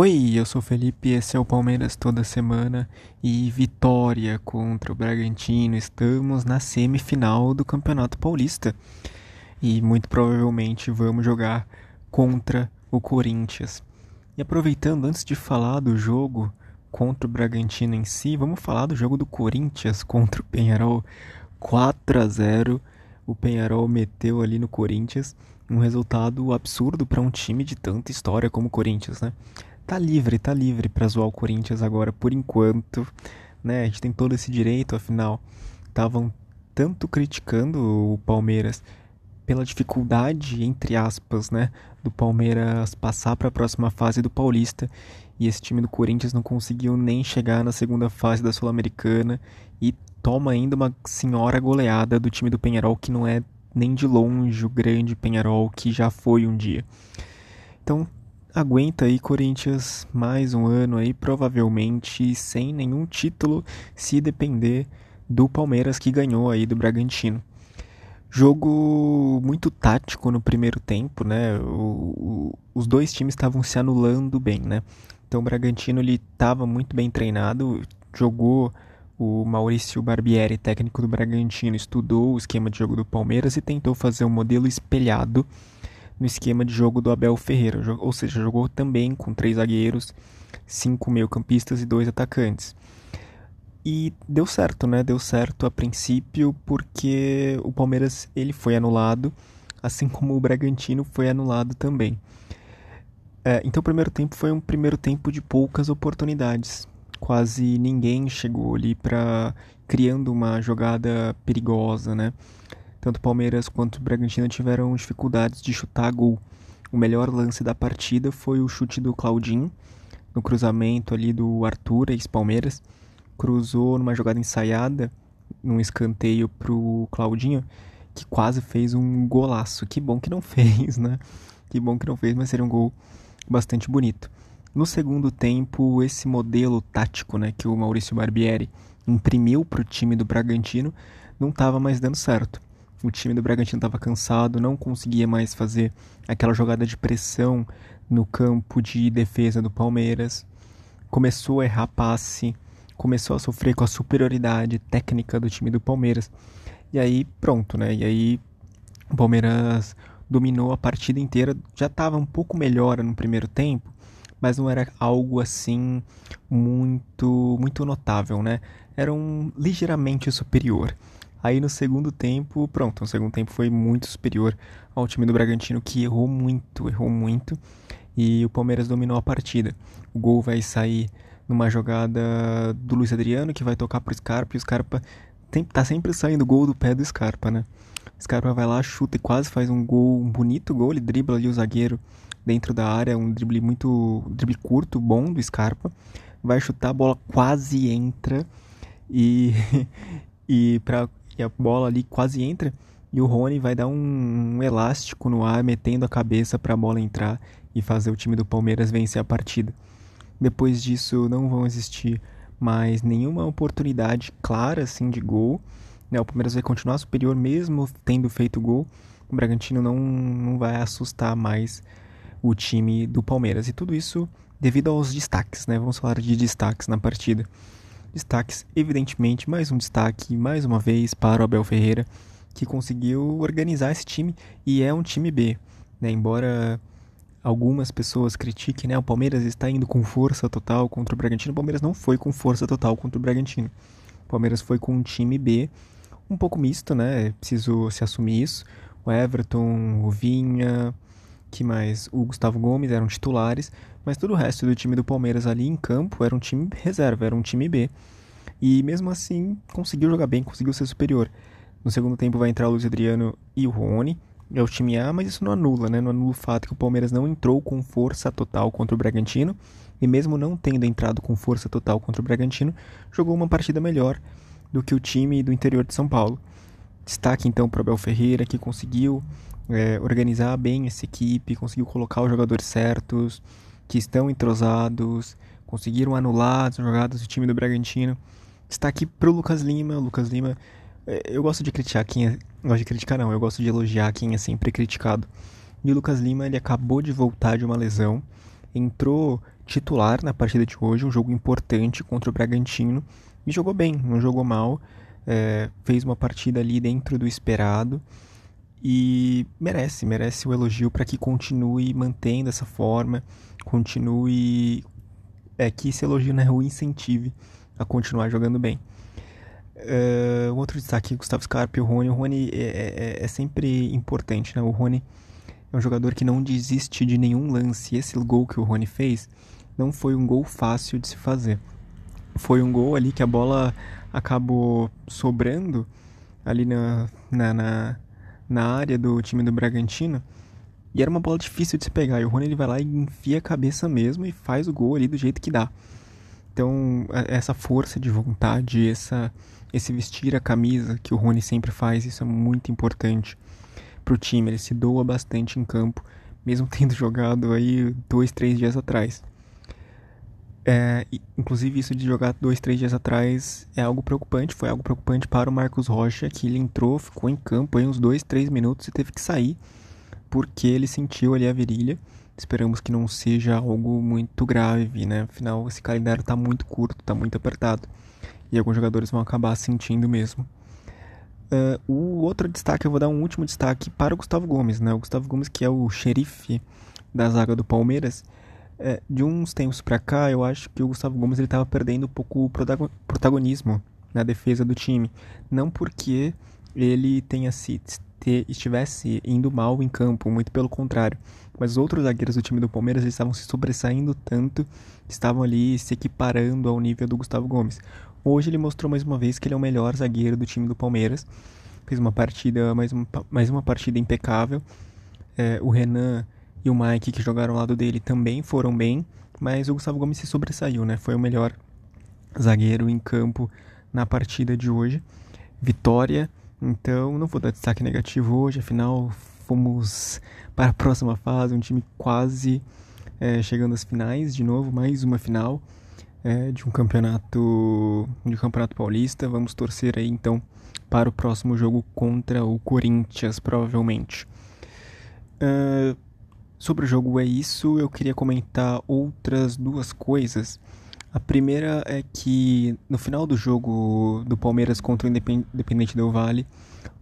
Oi, eu sou Felipe, esse é o Palmeiras toda semana e vitória contra o Bragantino. Estamos na semifinal do Campeonato Paulista e muito provavelmente vamos jogar contra o Corinthians. E aproveitando, antes de falar do jogo contra o Bragantino em si, vamos falar do jogo do Corinthians contra o Penharol 4 a 0. O Penharol meteu ali no Corinthians um resultado absurdo para um time de tanta história como o Corinthians, né? Tá livre, tá livre para zoar o Corinthians agora por enquanto, né? A gente tem todo esse direito, afinal, estavam tanto criticando o Palmeiras pela dificuldade, entre aspas, né, do Palmeiras passar para a próxima fase do Paulista, e esse time do Corinthians não conseguiu nem chegar na segunda fase da Sul-Americana e toma ainda uma senhora goleada do time do Penharol que não é nem de longe o grande Penharol que já foi um dia. Então, aguenta aí Corinthians mais um ano aí, provavelmente sem nenhum título, se depender do Palmeiras que ganhou aí do Bragantino. Jogo muito tático no primeiro tempo, né? O, o, os dois times estavam se anulando bem, né? Então o Bragantino ele estava muito bem treinado, jogou o Maurício Barbieri, técnico do Bragantino, estudou o esquema de jogo do Palmeiras e tentou fazer um modelo espelhado no esquema de jogo do Abel Ferreira, ou seja, jogou também com três zagueiros, cinco meio-campistas e dois atacantes. E deu certo, né? Deu certo a princípio porque o Palmeiras ele foi anulado, assim como o Bragantino foi anulado também. É, então o primeiro tempo foi um primeiro tempo de poucas oportunidades. Quase ninguém chegou ali para criando uma jogada perigosa, né? Tanto Palmeiras quanto Bragantino tiveram dificuldades de chutar gol. O melhor lance da partida foi o chute do Claudinho, no cruzamento ali do Arthur, ex-Palmeiras. Cruzou numa jogada ensaiada, num escanteio pro Claudinho, que quase fez um golaço. Que bom que não fez, né? Que bom que não fez, mas seria um gol bastante bonito. No segundo tempo, esse modelo tático né, que o Maurício Barbieri imprimiu para o time do Bragantino não estava mais dando certo. O time do Bragantino estava cansado, não conseguia mais fazer aquela jogada de pressão no campo de defesa do Palmeiras. Começou a errar passe, começou a sofrer com a superioridade técnica do time do Palmeiras. E aí, pronto, né? E aí o Palmeiras dominou a partida inteira, já estava um pouco melhor no primeiro tempo, mas não era algo assim muito muito notável, né? Era um ligeiramente superior. Aí no segundo tempo, pronto, o segundo tempo foi muito superior ao time do Bragantino que errou muito, errou muito e o Palmeiras dominou a partida. O gol vai sair numa jogada do Luiz Adriano que vai tocar pro Scarpa e o Scarpa tem, tá sempre saindo gol do pé do Scarpa, né? O Scarpa vai lá, chuta e quase faz um gol, um bonito gol, ele dribla ali o zagueiro dentro da área, um drible muito, drible curto, bom do Scarpa. Vai chutar, a bola quase entra e e para e a bola ali quase entra e o Rony vai dar um, um elástico no ar, metendo a cabeça para a bola entrar e fazer o time do Palmeiras vencer a partida. Depois disso, não vão existir mais nenhuma oportunidade clara assim de gol. Né? O Palmeiras vai continuar superior mesmo tendo feito gol. O Bragantino não, não vai assustar mais o time do Palmeiras. E tudo isso devido aos destaques, né? Vamos falar de destaques na partida. Destaques, evidentemente, mais um destaque, mais uma vez, para o Abel Ferreira, que conseguiu organizar esse time e é um time B. Né? Embora algumas pessoas critiquem, né? o Palmeiras está indo com força total contra o Bragantino, o Palmeiras não foi com força total contra o Bragantino. O Palmeiras foi com um time B, um pouco misto, né? Preciso se assumir isso. O Everton, o Vinha, que mais? O Gustavo Gomes eram titulares, mas todo o resto do time do Palmeiras ali em campo era um time reserva, era um time B. E mesmo assim conseguiu jogar bem, conseguiu ser superior. No segundo tempo vai entrar o Luiz Adriano e o Rony. É o time A, mas isso não anula, né? Não anula o fato que o Palmeiras não entrou com força total contra o Bragantino. E mesmo não tendo entrado com força total contra o Bragantino, jogou uma partida melhor do que o time do interior de São Paulo. Destaque então para o Abel Ferreira, que conseguiu é, organizar bem essa equipe, conseguiu colocar os jogadores certos, que estão entrosados, conseguiram anular as jogadas do time do Bragantino. Está aqui pro Lucas Lima. O Lucas Lima, é, eu gosto de criticar quem é, gosto de criticar não, eu gosto de elogiar quem é sempre criticado. E o Lucas Lima, ele acabou de voltar de uma lesão. entrou titular na partida de hoje, um jogo importante contra o Bragantino, e jogou bem, não jogou mal, é, fez uma partida ali dentro do esperado e merece, merece o elogio para que continue mantendo essa forma, continue é que esse elogio né, o incentive a continuar jogando bem. Uh, outro destaque, Gustavo Scarpa e o Rony. O Rony é, é, é, sempre importante, né? O Rony é um jogador que não desiste de nenhum lance. Esse gol que o Rony fez não foi um gol fácil de se fazer. Foi um gol ali que a bola acabou sobrando ali na, na, na, na área do time do Bragantino. E era uma bola difícil de se pegar. E o Rony ele vai lá e enfia a cabeça mesmo e faz o gol ali do jeito que dá. Então, essa força de vontade, essa, esse vestir a camisa que o Rony sempre faz, isso é muito importante para o time. Ele se doa bastante em campo, mesmo tendo jogado aí dois, três dias atrás. É, inclusive, isso de jogar dois, três dias atrás é algo preocupante. Foi algo preocupante para o Marcos Rocha, que ele entrou, ficou em campo aí uns dois, três minutos e teve que sair porque ele sentiu ali a virilha. Esperamos que não seja algo muito grave, né? Afinal, esse calendário está muito curto, está muito apertado. E alguns jogadores vão acabar sentindo mesmo. Uh, o outro destaque, eu vou dar um último destaque para o Gustavo Gomes, né? O Gustavo Gomes, que é o xerife da zaga do Palmeiras, é, de uns tempos para cá, eu acho que o Gustavo Gomes estava perdendo um pouco o protagonismo na defesa do time. Não porque ele tenha se, estivesse indo mal em campo, muito pelo contrário. Mas outros zagueiros do time do Palmeiras estavam se sobressaindo tanto, estavam ali se equiparando ao nível do Gustavo Gomes. Hoje ele mostrou mais uma vez que ele é o melhor zagueiro do time do Palmeiras. Fez uma partida, mais uma, mais uma partida impecável. É, o Renan e o Mike que jogaram ao lado dele também foram bem, mas o Gustavo Gomes se sobressaiu, né? Foi o melhor zagueiro em campo na partida de hoje. Vitória, então não vou dar destaque negativo hoje, afinal fomos para a próxima fase, um time quase é, chegando às finais de novo, mais uma final é, de um campeonato de um campeonato paulista. Vamos torcer aí então para o próximo jogo contra o Corinthians, provavelmente. Uh, Sobre o jogo é isso, eu queria comentar outras duas coisas. A primeira é que no final do jogo do Palmeiras contra o Independente Del Vale,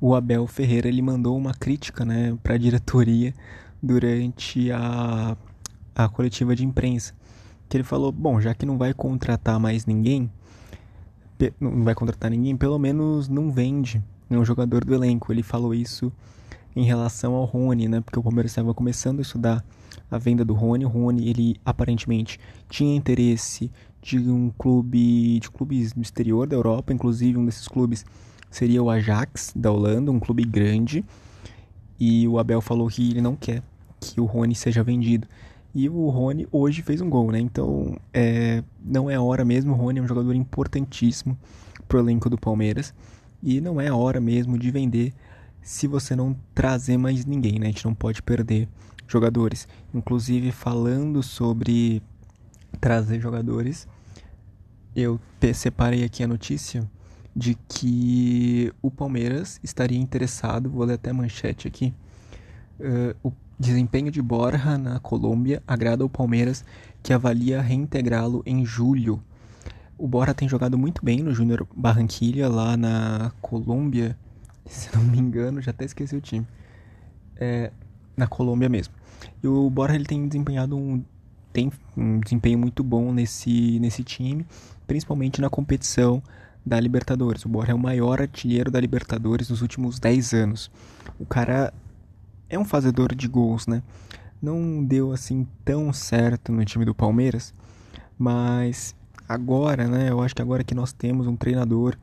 o Abel Ferreira ele mandou uma crítica né, para a diretoria durante a, a coletiva de imprensa. Que ele falou: bom, já que não vai contratar mais ninguém, não vai contratar ninguém, pelo menos não vende nenhum jogador do elenco. Ele falou isso em relação ao Rony, né? Porque o Palmeiras estava começando a estudar a venda do Rony. O Rony, ele aparentemente tinha interesse de um clube, de clubes do exterior da Europa, inclusive um desses clubes seria o Ajax da Holanda, um clube grande. E o Abel falou que ele não quer que o Rony seja vendido. E o Rony hoje fez um gol, né? Então, é, não é hora mesmo. O Rony é um jogador importantíssimo pro elenco do Palmeiras. E não é hora mesmo de vender se você não trazer mais ninguém, né? A gente não pode perder jogadores. Inclusive, falando sobre trazer jogadores, eu separei aqui a notícia de que o Palmeiras estaria interessado, vou ler até a manchete aqui. Uh, o desempenho de Borja na Colômbia agrada ao Palmeiras, que avalia reintegrá-lo em julho. O Borja tem jogado muito bem no Júnior Barranquilha, lá na Colômbia, se não me engano, já até esqueci o time. É, na Colômbia mesmo. E o Borja ele tem desempenhado um, tem um desempenho muito bom nesse, nesse time, principalmente na competição da Libertadores. O Borja é o maior artilheiro da Libertadores nos últimos 10 anos. O cara é um fazedor de gols, né? Não deu assim tão certo no time do Palmeiras, mas agora, né? Eu acho que agora que nós temos um treinador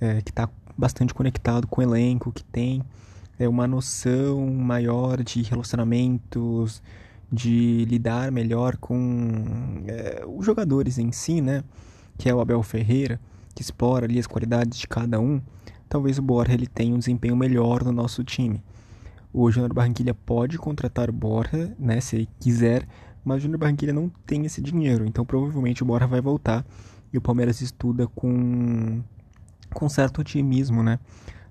é, que está bastante conectado com o elenco, que tem é, uma noção maior de relacionamentos, de lidar melhor com é, os jogadores em si, né? Que é o Abel Ferreira, que explora ali as qualidades de cada um. Talvez o Borja ele tenha um desempenho melhor no nosso time. O Júnior Barranquilha pode contratar o Borja, né, se ele quiser, mas o Júnior Barranquilha não tem esse dinheiro, então provavelmente o Borja vai voltar e o Palmeiras estuda com com certo otimismo, né?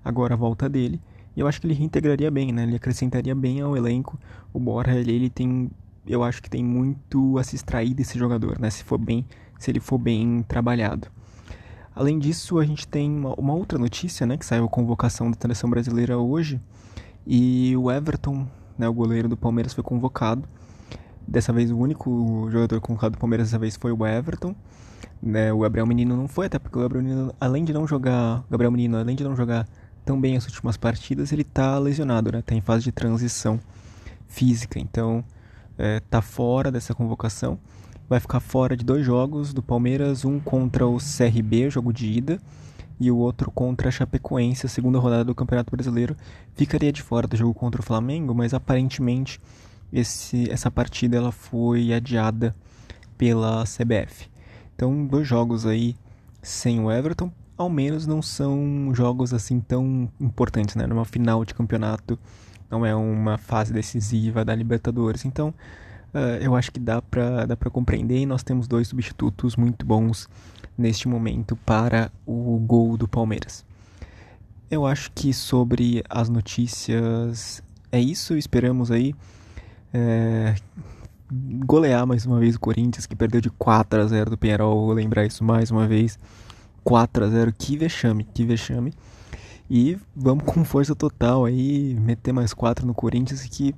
Agora a volta dele. E eu acho que ele reintegraria bem, né? Ele acrescentaria bem ao elenco. O Borja, ele, ele tem eu acho que tem muito a se extrair desse jogador, né? Se for bem, se ele for bem trabalhado. Além disso, a gente tem uma, uma outra notícia, né, que saiu a convocação da seleção brasileira hoje, e o Everton, né, o goleiro do Palmeiras foi convocado. Dessa vez o único jogador convocado do Palmeiras dessa vez foi o Everton. Né, o Gabriel Menino não foi, até porque o Gabriel Menino, além de não jogar, Gabriel Menino, além de não jogar tão bem as últimas partidas, ele está lesionado, né? Tá em fase de transição física, então é, tá fora dessa convocação. Vai ficar fora de dois jogos do Palmeiras, um contra o CRB, jogo de ida, e o outro contra a Chapecoense, a segunda rodada do Campeonato Brasileiro. Ficaria de fora do jogo contra o Flamengo, mas aparentemente esse, essa partida ela foi adiada pela CBF. Então, dois jogos aí sem o Everton, ao menos não são jogos assim tão importantes, né? Numa final de campeonato, não é uma fase decisiva da Libertadores. Então, uh, eu acho que dá para dá pra compreender e nós temos dois substitutos muito bons neste momento para o gol do Palmeiras. Eu acho que sobre as notícias é isso, esperamos aí é, golear mais uma vez o Corinthians, que perdeu de 4 a 0 do Penharol, vou lembrar isso mais uma vez. 4 a 0 que vexame, que vexame. E vamos com força total aí, meter mais 4 no Corinthians, que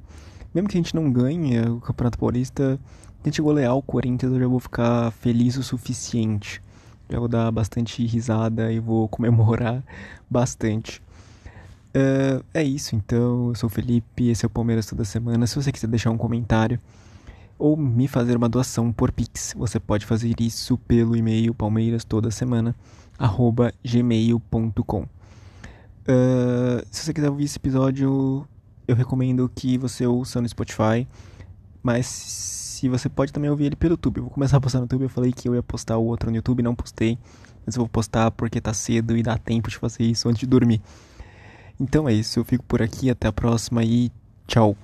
mesmo que a gente não ganhe o Campeonato Paulista, a gente golear o Corinthians, eu já vou ficar feliz o suficiente. Já vou dar bastante risada e vou comemorar bastante. Uh, é isso, então. Eu sou o Felipe, esse é o Palmeiras toda semana. Se você quiser deixar um comentário ou me fazer uma doação por Pix, você pode fazer isso pelo e-mail palmeiras toda semana gmail.com. Uh, se você quiser ouvir esse episódio, eu recomendo que você ouça no Spotify, mas se você pode também ouvir ele pelo YouTube. Eu vou começar a postar no YouTube, eu falei que eu ia postar o outro no YouTube, não postei, mas eu vou postar porque tá cedo e dá tempo de fazer isso antes de dormir. Então é isso, eu fico por aqui, até a próxima e tchau.